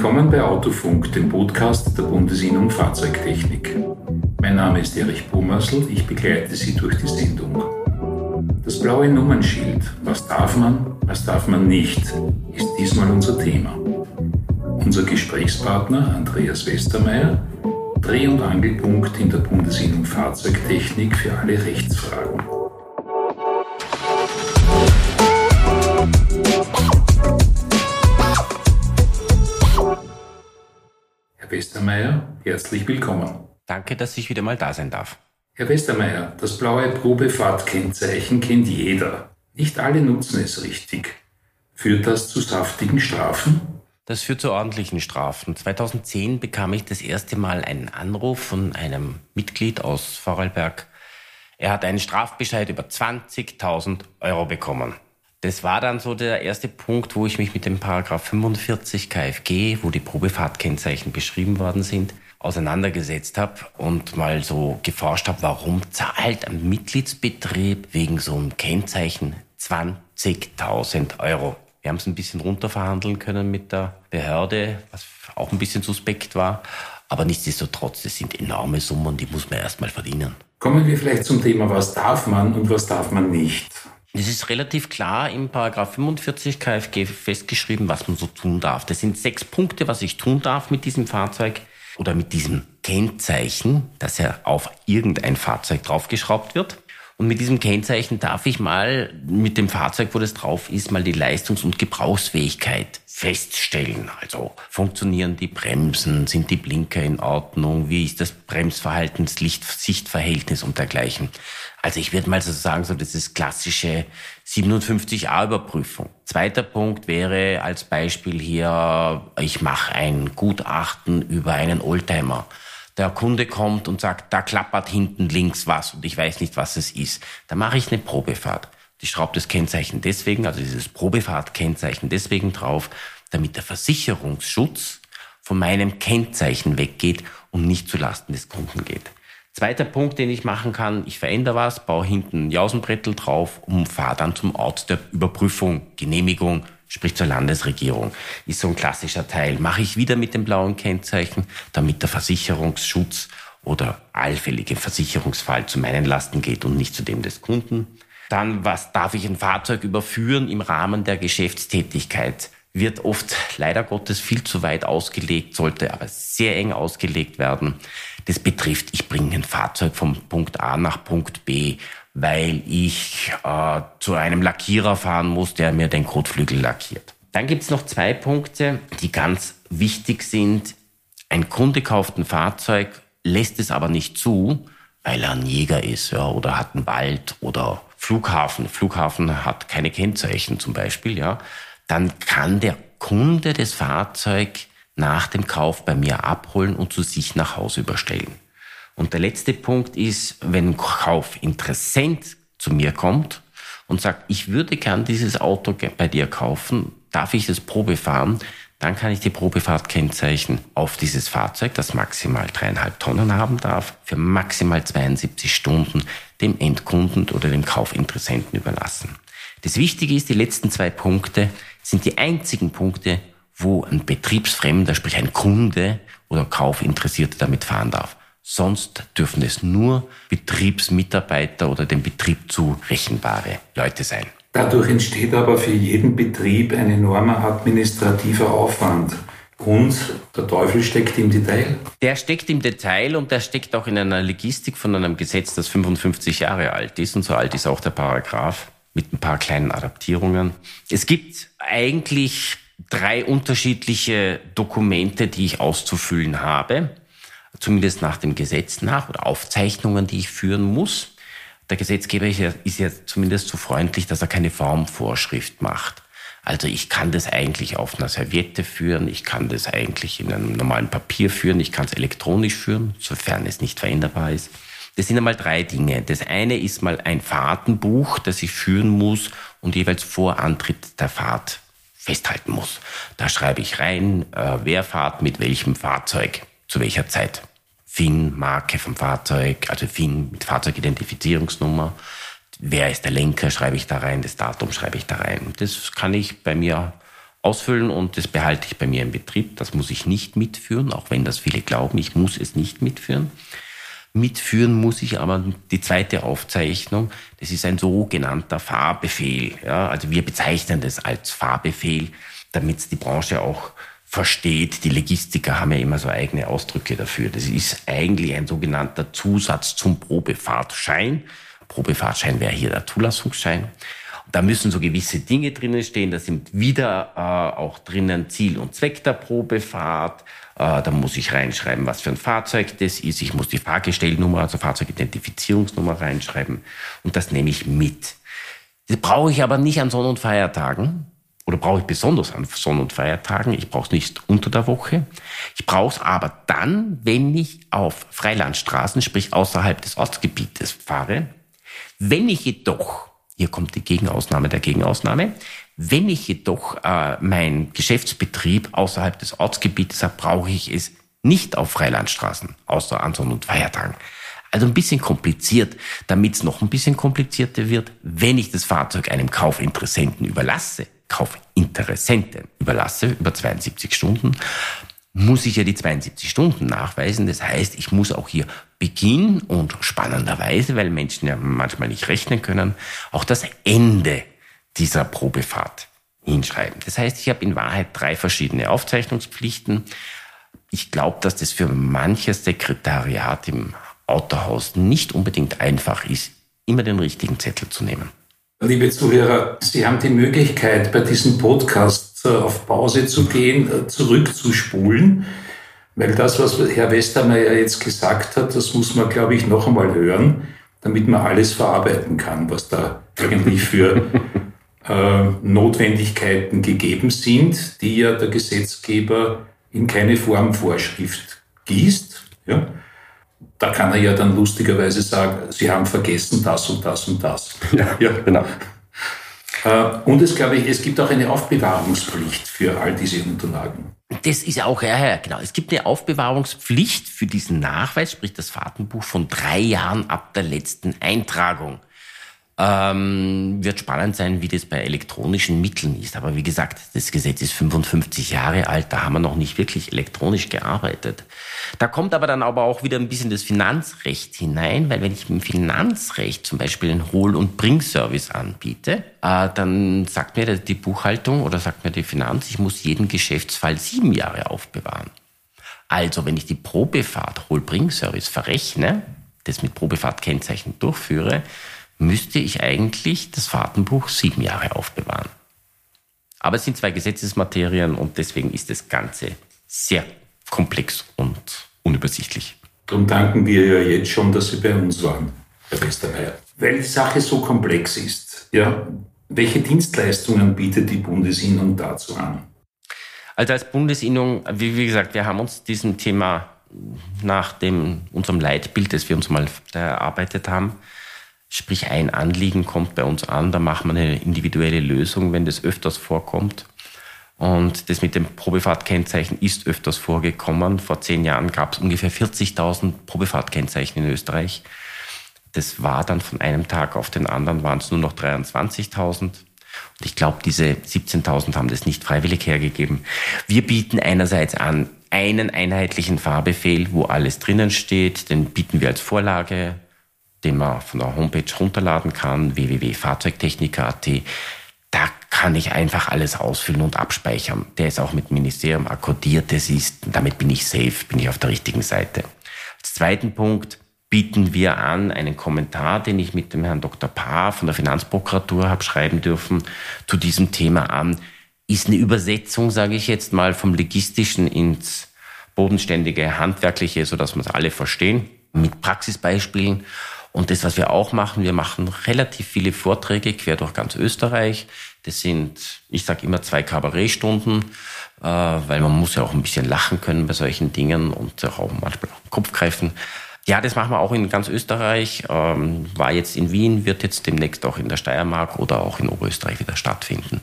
Willkommen bei Autofunk, dem Podcast der Bundesinnung Fahrzeugtechnik. Mein Name ist Erich Bomersl, ich begleite Sie durch die Sendung. Das blaue Nummernschild, was darf man, was darf man nicht, ist diesmal unser Thema. Unser Gesprächspartner Andreas Westermeier, Dreh- und Angelpunkt in der Bundesinnung Fahrzeugtechnik für alle Rechtsfragen. Westermeier, herzlich willkommen. Danke, dass ich wieder mal da sein darf. Herr Westermeier, das blaue Probefahrtkennzeichen kennt jeder. Nicht alle nutzen es richtig. Führt das zu saftigen Strafen? Das führt zu ordentlichen Strafen. 2010 bekam ich das erste Mal einen Anruf von einem Mitglied aus Vorarlberg. Er hat einen Strafbescheid über 20.000 Euro bekommen. Das war dann so der erste Punkt, wo ich mich mit dem Paragraph 45 KFG, wo die Probefahrtkennzeichen beschrieben worden sind, auseinandergesetzt habe und mal so geforscht habe, warum zahlt ein Mitgliedsbetrieb wegen so einem Kennzeichen 20.000 Euro. Wir haben es ein bisschen runterverhandeln können mit der Behörde, was auch ein bisschen suspekt war. Aber nichtsdestotrotz, das sind enorme Summen, die muss man erstmal verdienen. Kommen wir vielleicht zum Thema, was darf man und was darf man nicht. Es ist relativ klar im Paragraph 45 KfG festgeschrieben, was man so tun darf. Das sind sechs Punkte, was ich tun darf mit diesem Fahrzeug oder mit diesem Kennzeichen, dass er auf irgendein Fahrzeug draufgeschraubt wird. Und mit diesem Kennzeichen darf ich mal mit dem Fahrzeug, wo das drauf ist, mal die Leistungs- und Gebrauchsfähigkeit feststellen. Also funktionieren die Bremsen, sind die Blinker in Ordnung, wie ist das Bremsverhalten, das Licht-Sichtverhältnis und dergleichen. Also ich würde mal so sagen, so das ist klassische 57a-Überprüfung. Zweiter Punkt wäre als Beispiel hier, ich mache ein Gutachten über einen Oldtimer der Kunde kommt und sagt, da klappert hinten links was und ich weiß nicht, was es ist. Da mache ich eine Probefahrt. Ich schraube das Kennzeichen deswegen, also dieses Probefahrtkennzeichen deswegen drauf, damit der Versicherungsschutz von meinem Kennzeichen weggeht und nicht zulasten des Kunden geht. Zweiter Punkt, den ich machen kann, ich verändere was, baue hinten ein Jausenbrettel drauf und fahre dann zum Ort der Überprüfung, Genehmigung, sprich zur Landesregierung, ist so ein klassischer Teil. Mache ich wieder mit dem blauen Kennzeichen, damit der Versicherungsschutz oder allfällige Versicherungsfall zu meinen Lasten geht und nicht zu dem des Kunden. Dann, was darf ich ein Fahrzeug überführen im Rahmen der Geschäftstätigkeit? Wird oft leider Gottes viel zu weit ausgelegt, sollte aber sehr eng ausgelegt werden. Das betrifft, ich bringe ein Fahrzeug vom Punkt A nach Punkt B weil ich äh, zu einem Lackierer fahren muss, der mir den Kotflügel lackiert. Dann gibt's noch zwei Punkte, die ganz wichtig sind. Ein Kunde kauft ein Fahrzeug, lässt es aber nicht zu, weil er ein Jäger ist ja, oder hat einen Wald oder Flughafen. Flughafen hat keine Kennzeichen zum Beispiel. Ja. Dann kann der Kunde das Fahrzeug nach dem Kauf bei mir abholen und zu sich nach Hause überstellen. Und der letzte Punkt ist, wenn ein Kaufinteressent zu mir kommt und sagt, ich würde gern dieses Auto bei dir kaufen, darf ich das Probe fahren? Dann kann ich die Probefahrtkennzeichen auf dieses Fahrzeug, das maximal dreieinhalb Tonnen haben darf, für maximal 72 Stunden dem Endkunden oder dem Kaufinteressenten überlassen. Das Wichtige ist, die letzten zwei Punkte sind die einzigen Punkte, wo ein Betriebsfremder, sprich ein Kunde oder Kaufinteressierter damit fahren darf. Sonst dürfen es nur Betriebsmitarbeiter oder dem Betrieb zurechenbare Leute sein. Dadurch entsteht aber für jeden Betrieb ein enormer administrativer Aufwand. Und der Teufel steckt im Detail. Der steckt im Detail und der steckt auch in einer Logistik von einem Gesetz, das 55 Jahre alt ist. Und so alt ist auch der Paragraph mit ein paar kleinen Adaptierungen. Es gibt eigentlich drei unterschiedliche Dokumente, die ich auszufüllen habe zumindest nach dem Gesetz nach, oder Aufzeichnungen, die ich führen muss. Der Gesetzgeber ist ja, zumindest so freundlich, dass er keine Formvorschrift macht. Also ich kann das eigentlich auf einer Serviette führen, ich kann das eigentlich in einem normalen Papier führen, ich kann es elektronisch führen, sofern es nicht veränderbar ist. Das sind einmal drei Dinge. Das eine ist mal ein Fahrtenbuch, das ich führen muss und jeweils vor Antritt der Fahrt festhalten muss. Da schreibe ich rein, äh, wer fahrt mit welchem Fahrzeug zu welcher Zeit. FIN, Marke vom Fahrzeug, also FIN mit Fahrzeugidentifizierungsnummer. Wer ist der Lenker, schreibe ich da rein, das Datum schreibe ich da rein. Das kann ich bei mir ausfüllen und das behalte ich bei mir im Betrieb. Das muss ich nicht mitführen, auch wenn das viele glauben, ich muss es nicht mitführen. Mitführen muss ich aber die zweite Aufzeichnung. Das ist ein sogenannter Fahrbefehl. Ja, also wir bezeichnen das als Fahrbefehl, damit die Branche auch versteht. Die Legistiker haben ja immer so eigene Ausdrücke dafür. Das ist eigentlich ein sogenannter Zusatz zum Probefahrtschein. Probefahrtschein wäre hier der Zulassungsschein. Da müssen so gewisse Dinge drinnen stehen. Da sind wieder äh, auch drinnen Ziel und Zweck der Probefahrt. Äh, da muss ich reinschreiben, was für ein Fahrzeug das ist. Ich muss die Fahrgestellnummer, also Fahrzeugidentifizierungsnummer reinschreiben. Und das nehme ich mit. Das brauche ich aber nicht an Sonn- und Feiertagen. Oder brauche ich besonders an Sonn- und Feiertagen. Ich brauche es nicht unter der Woche. Ich brauche es aber dann, wenn ich auf Freilandstraßen, sprich außerhalb des Ortsgebietes fahre. Wenn ich jedoch hier kommt die Gegenausnahme der Gegenausnahme. Wenn ich jedoch äh, mein Geschäftsbetrieb außerhalb des Ortsgebietes habe, brauche ich es nicht auf Freilandstraßen, außer an Sonn- und Feiertagen. Also ein bisschen kompliziert, damit es noch ein bisschen komplizierter wird, wenn ich das Fahrzeug einem Kaufinteressenten überlasse, Kaufinteressenten überlasse, über 72 Stunden, muss ich ja die 72 Stunden nachweisen. Das heißt, ich muss auch hier Beginn und spannenderweise, weil Menschen ja manchmal nicht rechnen können, auch das Ende dieser Probefahrt hinschreiben. Das heißt, ich habe in Wahrheit drei verschiedene Aufzeichnungspflichten. Ich glaube, dass das für manches Sekretariat im Autohaus nicht unbedingt einfach ist, immer den richtigen Zettel zu nehmen. Liebe Zuhörer, Sie haben die Möglichkeit, bei diesem Podcast äh, auf Pause zu gehen, äh, zurückzuspulen weil das, was Herr Westermeier jetzt gesagt hat, das muss man, glaube ich, noch einmal hören, damit man alles verarbeiten kann, was da eigentlich für äh, Notwendigkeiten gegeben sind, die ja der Gesetzgeber in keine Formvorschrift gießt. Ja? Da kann er ja dann lustigerweise sagen, Sie haben vergessen das und das und das. Ja, ja genau. Äh, und es, glaube ich, es gibt auch eine Aufbewahrungspflicht für all diese Unterlagen. Das ist auch, ja, ja, genau. Es gibt eine Aufbewahrungspflicht für diesen Nachweis, sprich das Fahrtenbuch von drei Jahren ab der letzten Eintragung. Ähm, wird spannend sein, wie das bei elektronischen Mitteln ist. Aber wie gesagt, das Gesetz ist 55 Jahre alt, da haben wir noch nicht wirklich elektronisch gearbeitet. Da kommt aber dann aber auch wieder ein bisschen das Finanzrecht hinein, weil wenn ich im Finanzrecht zum Beispiel einen Hol- und Bringservice anbiete, äh, dann sagt mir die Buchhaltung oder sagt mir die Finanz, ich muss jeden Geschäftsfall sieben Jahre aufbewahren. Also wenn ich die Probefahrt Hol-Bring-Service verrechne, das mit Probefahrtkennzeichen durchführe, müsste ich eigentlich das Fahrtenbuch sieben Jahre aufbewahren. Aber es sind zwei Gesetzesmaterien und deswegen ist das Ganze sehr komplex und unübersichtlich. Darum danken wir ja jetzt schon, dass Sie bei uns waren, Herr Westermeier. Weil die Sache so komplex ist, ja, welche Dienstleistungen bietet die Bundesinnung dazu an? Also als Bundesinnung, wie, wie gesagt, wir haben uns diesem Thema nach dem, unserem Leitbild, das wir uns mal erarbeitet haben, Sprich, ein Anliegen kommt bei uns an, da machen wir eine individuelle Lösung, wenn das öfters vorkommt. Und das mit dem Probefahrtkennzeichen ist öfters vorgekommen. Vor zehn Jahren gab es ungefähr 40.000 Probefahrtkennzeichen in Österreich. Das war dann von einem Tag auf den anderen waren es nur noch 23.000. Und ich glaube, diese 17.000 haben das nicht freiwillig hergegeben. Wir bieten einerseits an einen einheitlichen Fahrbefehl, wo alles drinnen steht. Den bieten wir als Vorlage den man von der Homepage runterladen kann, www.fahrzeugtechniker.at. Da kann ich einfach alles ausfüllen und abspeichern. Der ist auch mit Ministerium akkordiert. Das ist, damit bin ich safe, bin ich auf der richtigen Seite. Als zweiten Punkt bieten wir an einen Kommentar, den ich mit dem Herrn Dr. Paar von der Finanzprokuratur habe schreiben dürfen, zu diesem Thema an. Ist eine Übersetzung, sage ich jetzt mal, vom Logistischen ins bodenständige Handwerkliche, so dass wir es alle verstehen, mit Praxisbeispielen. Und das, was wir auch machen, wir machen relativ viele Vorträge quer durch ganz Österreich. Das sind, ich sage immer, zwei Kabarettstunden, äh, weil man muss ja auch ein bisschen lachen können bei solchen Dingen und auch manchmal auf den Kopf greifen. Ja, das machen wir auch in ganz Österreich. Ähm, war jetzt in Wien, wird jetzt demnächst auch in der Steiermark oder auch in Oberösterreich wieder stattfinden,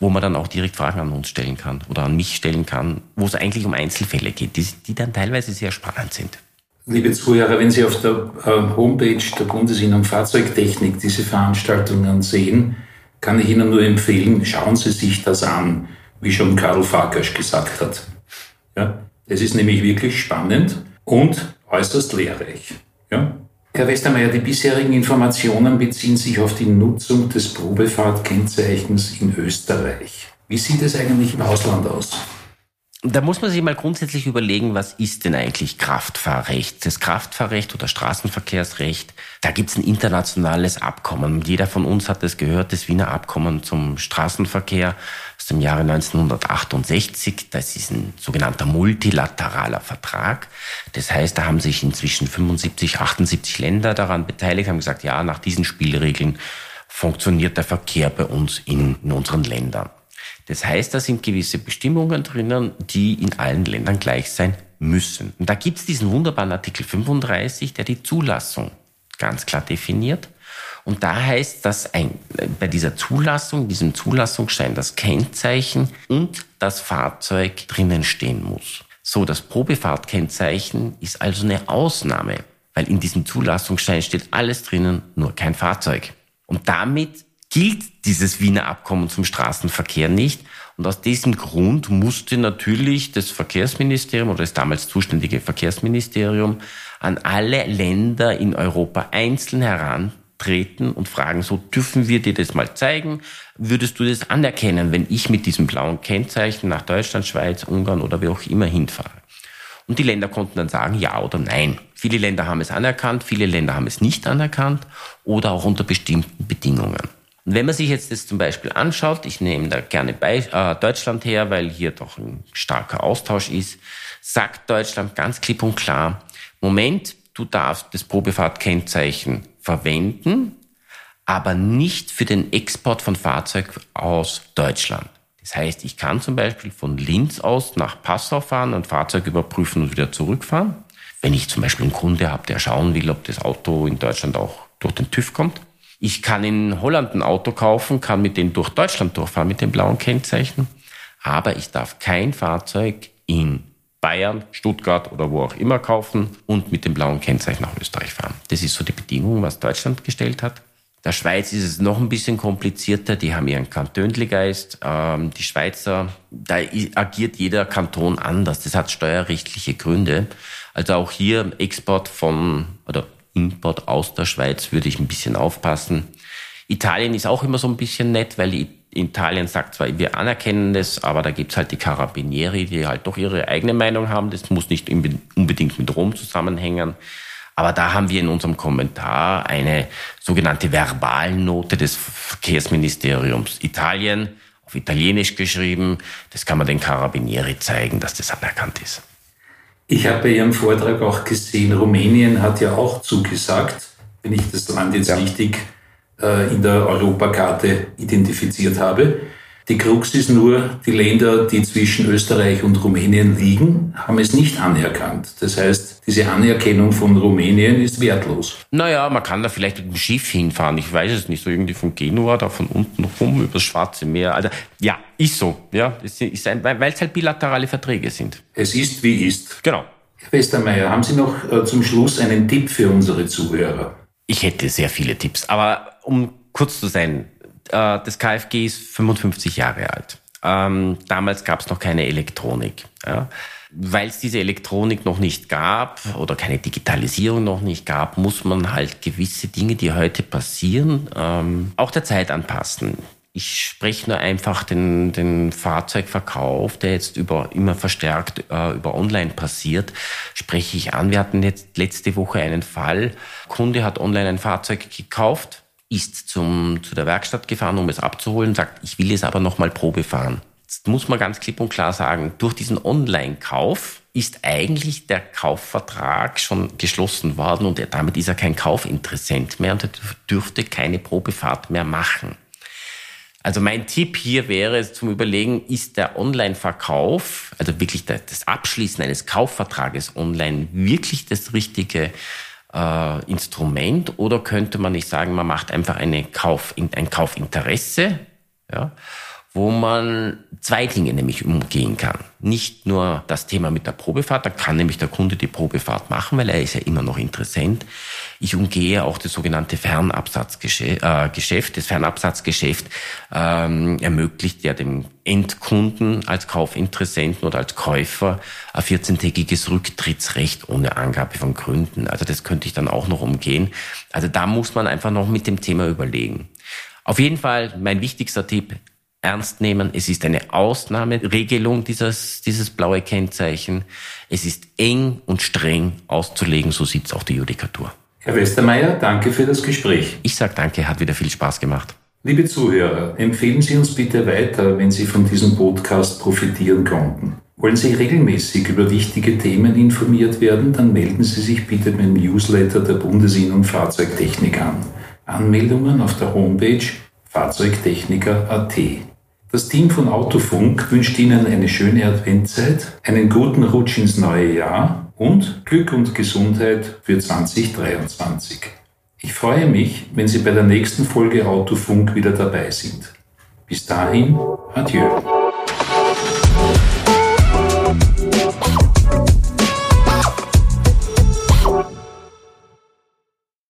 wo man dann auch direkt Fragen an uns stellen kann oder an mich stellen kann, wo es eigentlich um Einzelfälle geht, die, die dann teilweise sehr spannend sind. Liebe Zuhörer, wenn Sie auf der äh, Homepage der Bundesinnung Fahrzeugtechnik diese Veranstaltungen sehen, kann ich Ihnen nur empfehlen, schauen Sie sich das an. wie schon Karl Farkas gesagt hat. Ja, es ist nämlich wirklich spannend und äußerst lehrreich. Ja? Herr Westermeier, die bisherigen Informationen beziehen sich auf die Nutzung des Probefahrtkennzeichens in Österreich. Wie sieht es eigentlich im Ausland aus? Da muss man sich mal grundsätzlich überlegen, was ist denn eigentlich Kraftfahrrecht? Das Kraftfahrrecht oder Straßenverkehrsrecht, da gibt es ein internationales Abkommen. Jeder von uns hat es gehört, das Wiener Abkommen zum Straßenverkehr aus dem Jahre 1968. Das ist ein sogenannter multilateraler Vertrag. Das heißt, da haben sich inzwischen 75, 78 Länder daran beteiligt, haben gesagt, ja, nach diesen Spielregeln funktioniert der Verkehr bei uns in, in unseren Ländern. Das heißt, da sind gewisse Bestimmungen drinnen, die in allen Ländern gleich sein müssen. Und da gibt es diesen wunderbaren Artikel 35, der die Zulassung ganz klar definiert. Und da heißt, dass ein, bei dieser Zulassung, diesem Zulassungsschein, das Kennzeichen und das Fahrzeug drinnen stehen muss. So, das Probefahrtkennzeichen ist also eine Ausnahme, weil in diesem Zulassungsschein steht alles drinnen, nur kein Fahrzeug. Und damit gilt dieses Wiener Abkommen zum Straßenverkehr nicht. Und aus diesem Grund musste natürlich das Verkehrsministerium oder das damals zuständige Verkehrsministerium an alle Länder in Europa einzeln herantreten und fragen, so dürfen wir dir das mal zeigen? Würdest du das anerkennen, wenn ich mit diesem blauen Kennzeichen nach Deutschland, Schweiz, Ungarn oder wie auch immer hinfahre? Und die Länder konnten dann sagen ja oder nein. Viele Länder haben es anerkannt, viele Länder haben es nicht anerkannt oder auch unter bestimmten Bedingungen. Und wenn man sich jetzt das zum Beispiel anschaut, ich nehme da gerne bei, äh, Deutschland her, weil hier doch ein starker Austausch ist, sagt Deutschland ganz klipp und klar, Moment, du darfst das Probefahrtkennzeichen verwenden, aber nicht für den Export von Fahrzeug aus Deutschland. Das heißt, ich kann zum Beispiel von Linz aus nach Passau fahren, ein Fahrzeug überprüfen und wieder zurückfahren. Wenn ich zum Beispiel einen Kunde habe, der schauen will, ob das Auto in Deutschland auch durch den TÜV kommt, ich kann in Holland ein Auto kaufen, kann mit dem durch Deutschland durchfahren mit dem blauen Kennzeichen, aber ich darf kein Fahrzeug in Bayern, Stuttgart oder wo auch immer kaufen und mit dem blauen Kennzeichen nach Österreich fahren. Das ist so die Bedingung, was Deutschland gestellt hat. Der Schweiz ist es noch ein bisschen komplizierter. Die haben ihren Kantönligeist. Ähm, die Schweizer, da agiert jeder Kanton anders. Das hat steuerrechtliche Gründe. Also auch hier Export von oder Import aus der Schweiz würde ich ein bisschen aufpassen. Italien ist auch immer so ein bisschen nett, weil Italien sagt zwar, wir anerkennen das, aber da gibt's halt die Carabinieri, die halt doch ihre eigene Meinung haben. Das muss nicht unbedingt mit Rom zusammenhängen. Aber da haben wir in unserem Kommentar eine sogenannte Verbalnote des Verkehrsministeriums Italien auf Italienisch geschrieben. Das kann man den Carabinieri zeigen, dass das anerkannt ist. Ich habe bei Ihrem Vortrag auch gesehen, Rumänien hat ja auch zugesagt, wenn ich das Land jetzt ja. richtig äh, in der Europakarte identifiziert habe. Die Krux ist nur, die Länder, die zwischen Österreich und Rumänien liegen, haben es nicht anerkannt. Das heißt, diese Anerkennung von Rumänien ist wertlos. Naja, man kann da vielleicht mit dem Schiff hinfahren. Ich weiß es nicht, so irgendwie von Genua, da von unten rum übers Schwarze Meer. Also, ja, ist so. Ja, ist ein, weil es halt bilaterale Verträge sind. Es ist, wie ist. Genau. Herr Westermeier, haben Sie noch äh, zum Schluss einen Tipp für unsere Zuhörer? Ich hätte sehr viele Tipps, aber um kurz zu sein, das KfG ist 55 Jahre alt. Ähm, damals gab es noch keine Elektronik. Ja. Weil es diese Elektronik noch nicht gab oder keine Digitalisierung noch nicht gab, muss man halt gewisse Dinge, die heute passieren, ähm, auch der Zeit anpassen. Ich spreche nur einfach den, den Fahrzeugverkauf, der jetzt über, immer verstärkt äh, über online passiert, spreche ich an. Wir hatten jetzt letzte Woche einen Fall. Kunde hat online ein Fahrzeug gekauft, ist zum, zu der Werkstatt gefahren, um es abzuholen, sagt, ich will es aber nochmal Probe fahren. Jetzt muss man ganz klipp und klar sagen, durch diesen Online-Kauf ist eigentlich der Kaufvertrag schon geschlossen worden und damit ist er kein Kaufinteressent mehr und er dürfte keine Probefahrt mehr machen. Also mein Tipp hier wäre zum Überlegen, ist der Online-Verkauf, also wirklich das Abschließen eines Kaufvertrages online wirklich das richtige äh, Instrument oder könnte man nicht sagen, man macht einfach eine Kauf, ein Kaufinteresse, ja, wo man zwei Dinge nämlich umgehen kann. Nicht nur das Thema mit der Probefahrt, da kann nämlich der Kunde die Probefahrt machen, weil er ist ja immer noch Interessent. Ich umgehe auch das sogenannte Fernabsatzgeschäft. Äh, das Fernabsatzgeschäft ähm, ermöglicht ja dem Endkunden als Kaufinteressenten oder als Käufer ein 14-tägiges Rücktrittsrecht ohne Angabe von Gründen. Also das könnte ich dann auch noch umgehen. Also da muss man einfach noch mit dem Thema überlegen. Auf jeden Fall mein wichtigster Tipp, ernst nehmen. Es ist eine Ausnahmeregelung, dieses, dieses blaue Kennzeichen. Es ist eng und streng auszulegen, so sieht es auch die Judikatur. Herr Westermeier, danke für das Gespräch. Ich sage danke, hat wieder viel Spaß gemacht. Liebe Zuhörer, empfehlen Sie uns bitte weiter, wenn Sie von diesem Podcast profitieren konnten. Wollen Sie regelmäßig über wichtige Themen informiert werden, dann melden Sie sich bitte beim Newsletter der Bundesinnung Fahrzeugtechnik an. Anmeldungen auf der Homepage fahrzeugtechniker.at. Das Team von Autofunk wünscht Ihnen eine schöne Adventzeit, einen guten Rutsch ins neue Jahr und Glück und Gesundheit für 2023. Ich freue mich, wenn Sie bei der nächsten Folge Autofunk wieder dabei sind. Bis dahin, adieu.